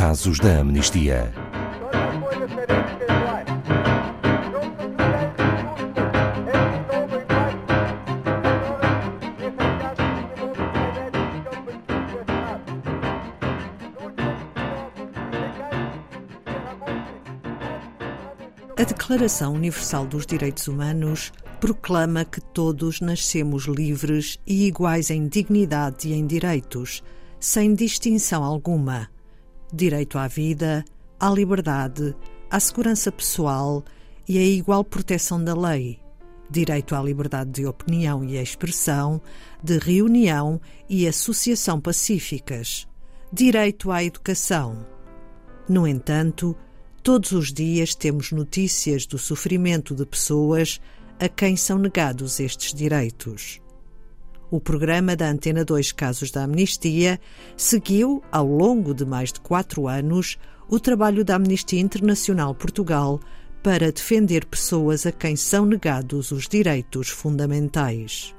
Casos da Amnistia. A Declaração Universal dos Direitos Humanos proclama que todos nascemos livres e iguais em dignidade e em direitos, sem distinção alguma. Direito à vida, à liberdade, à segurança pessoal e à igual proteção da lei. Direito à liberdade de opinião e expressão, de reunião e associação pacíficas. Direito à educação. No entanto, Todos os dias temos notícias do sofrimento de pessoas a quem são negados estes direitos. O programa da Antena 2 Casos da Amnistia seguiu, ao longo de mais de quatro anos, o trabalho da Amnistia Internacional Portugal para defender pessoas a quem são negados os direitos fundamentais.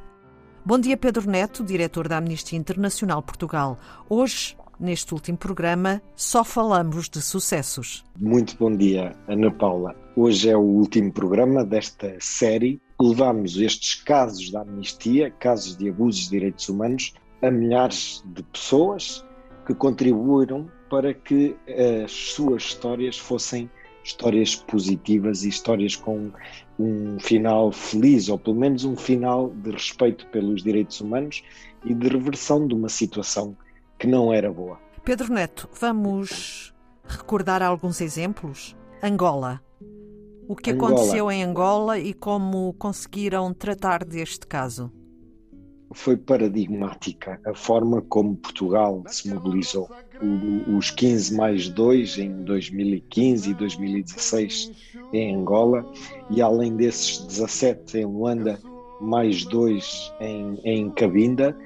Bom dia, Pedro Neto, diretor da Amnistia Internacional Portugal. Hoje Neste último programa, só falamos de sucessos. Muito bom dia, Ana Paula. Hoje é o último programa desta série. Levamos estes casos da amnistia, casos de abusos de direitos humanos, a milhares de pessoas que contribuíram para que as suas histórias fossem histórias positivas e histórias com um final feliz, ou pelo menos um final de respeito pelos direitos humanos e de reversão de uma situação que não era boa. Pedro Neto, vamos recordar alguns exemplos? Angola. O que Angola. aconteceu em Angola e como conseguiram tratar deste caso? Foi paradigmática a forma como Portugal se mobilizou. O, os 15 mais 2 em 2015 e 2016 em Angola, e além desses 17 em Luanda, mais 2 em, em Cabinda,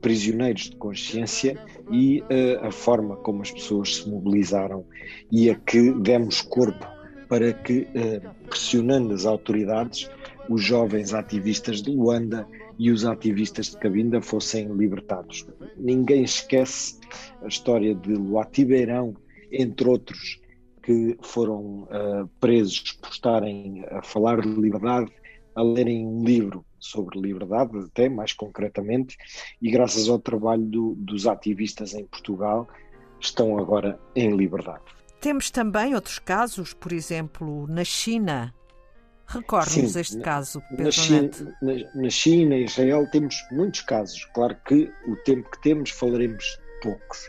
prisioneiros de consciência e uh, a forma como as pessoas se mobilizaram e a que demos corpo para que, uh, pressionando as autoridades, os jovens ativistas de Luanda e os ativistas de Cabinda fossem libertados. Ninguém esquece a história de Luati Beirão, entre outros, que foram uh, presos por estarem a falar de liberdade, a lerem um livro sobre liberdade, até mais concretamente, e graças ao trabalho do, dos ativistas em Portugal, estão agora em liberdade. Temos também outros casos, por exemplo, na China. Recorde-nos este na, caso, Pedro na China, na, na China e Israel temos muitos casos. Claro que o tempo que temos falaremos poucos.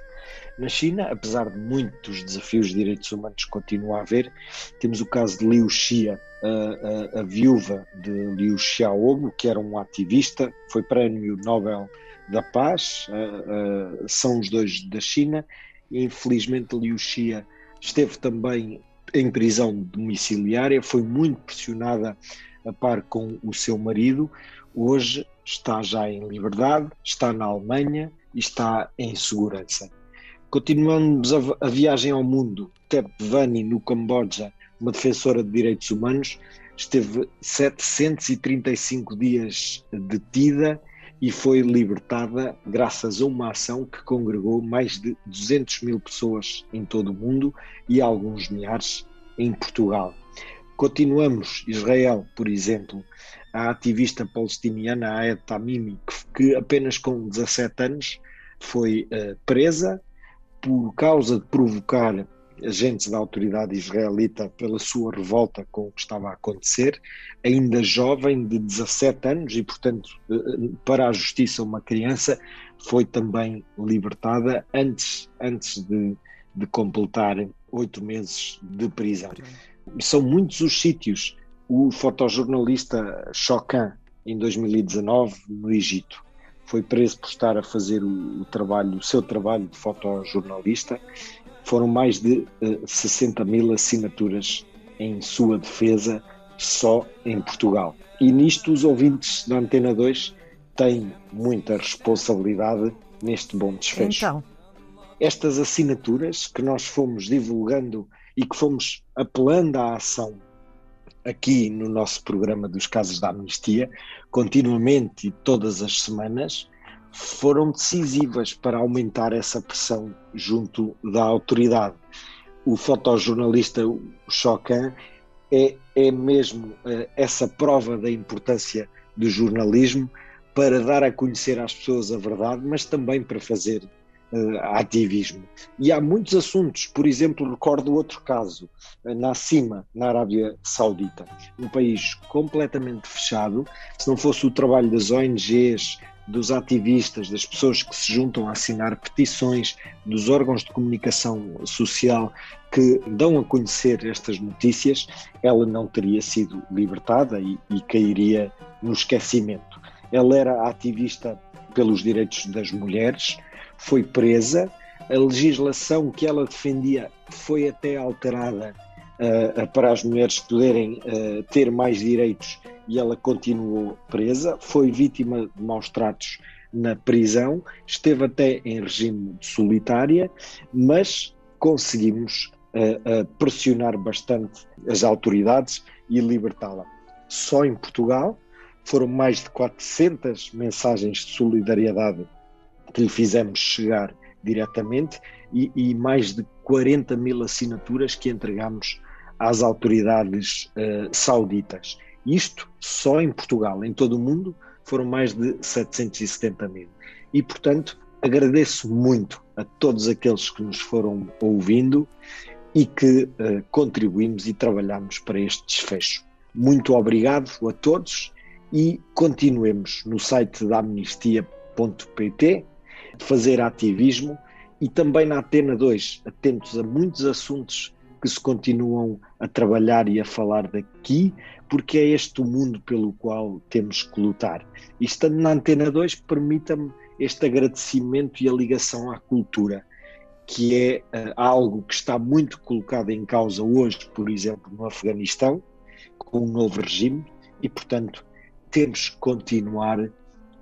Na China, apesar de muitos desafios de direitos humanos que continua a haver, temos o caso de Liu Xia, a, a, a viúva de Liu Xiaobo, que era um ativista, foi prémio Nobel da Paz, uh, são os dois da China, e infelizmente Liu Xia esteve também em prisão domiciliária, foi muito pressionada a par com o seu marido, hoje está já em liberdade, está na Alemanha e está em segurança. Continuamos a, viagem ao mundo, Tep Vani no Camboja uma defensora de direitos humanos, esteve 735 dias detida e foi libertada graças a uma ação que congregou mais de 200 mil pessoas em todo o mundo e alguns milhares em Portugal. Continuamos, Israel, por exemplo, a ativista palestiniana Aed Tamimi, que, apenas com 17 anos foi uh, presa por causa de provocar agentes da autoridade israelita pela sua revolta com o que estava a acontecer, ainda jovem, de 17 anos, e portanto, eh, para a justiça, uma criança, foi também libertada antes, antes de, de completar oito meses de prisão. São muitos os sítios. O fotojornalista Chocan, em 2019, no Egito, foi preso por estar a fazer o, o trabalho, o seu trabalho de fotojornalista foram mais de uh, eh, 60 mil assinaturas em sua defesa só em Portugal. E nisto os ouvintes da Antena 2 têm muita responsabilidade neste bom desfecho. Então. Estas assinaturas que nós fomos divulgando e que fomos apelando à ação aqui no nosso programa dos casos da amnistia, continuamente e todas as semanas, foram decisivas para aumentar essa pressão junto da autoridade. O fotojornalista Chocan é, é mesmo uh, essa prova da importância do jornalismo para dar a conhecer às pessoas a verdade, mas também para fazer uh, ativismo. E há muitos assuntos, por exemplo, recordo outro caso, uh, na Cima, na Arábia Saudita, um país completamente fechado. Se não fosse o trabalho das ONGs, dos ativistas, das pessoas que se juntam a assinar petições, dos órgãos de comunicação social que dão a conhecer estas notícias, ela não teria sido libertada e, e cairia no esquecimento. Ela era ativista pelos direitos das mulheres, foi presa, a legislação que ela defendia foi até alterada uh, para as mulheres poderem uh, ter mais direitos e ela continuou presa, foi vítima de maus tratos na prisão, esteve até em regime de solitária, mas conseguimos uh, pressionar bastante as autoridades e libertá-la. Só em Portugal foram mais de 400 mensagens de solidariedade que lhe fizemos chegar diretamente e, e mais de 40 mil assinaturas que entregamos às autoridades uh, sauditas. Isto só em Portugal, em todo o mundo foram mais de 770 mil. E, portanto, agradeço muito a todos aqueles que nos foram ouvindo e que uh, contribuímos e trabalhamos para este desfecho. Muito obrigado a todos e continuemos no site da amnistia.pt fazer ativismo e também na Atena 2, atentos a muitos assuntos que se continuam a trabalhar e a falar daqui, porque é este o mundo pelo qual temos que lutar. E estando na Antena 2, permita-me este agradecimento e a ligação à cultura, que é uh, algo que está muito colocado em causa hoje, por exemplo, no Afeganistão, com um novo regime, e, portanto, temos que continuar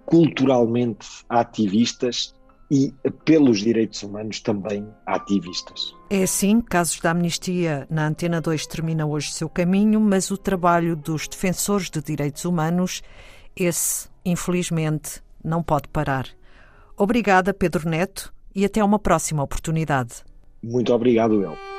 culturalmente ativistas e pelos direitos humanos também ativistas. É assim, Casos da Amnistia na Antena 2 termina hoje seu caminho, mas o trabalho dos defensores de direitos humanos, esse, infelizmente, não pode parar. Obrigada, Pedro Neto, e até uma próxima oportunidade. Muito obrigado, El.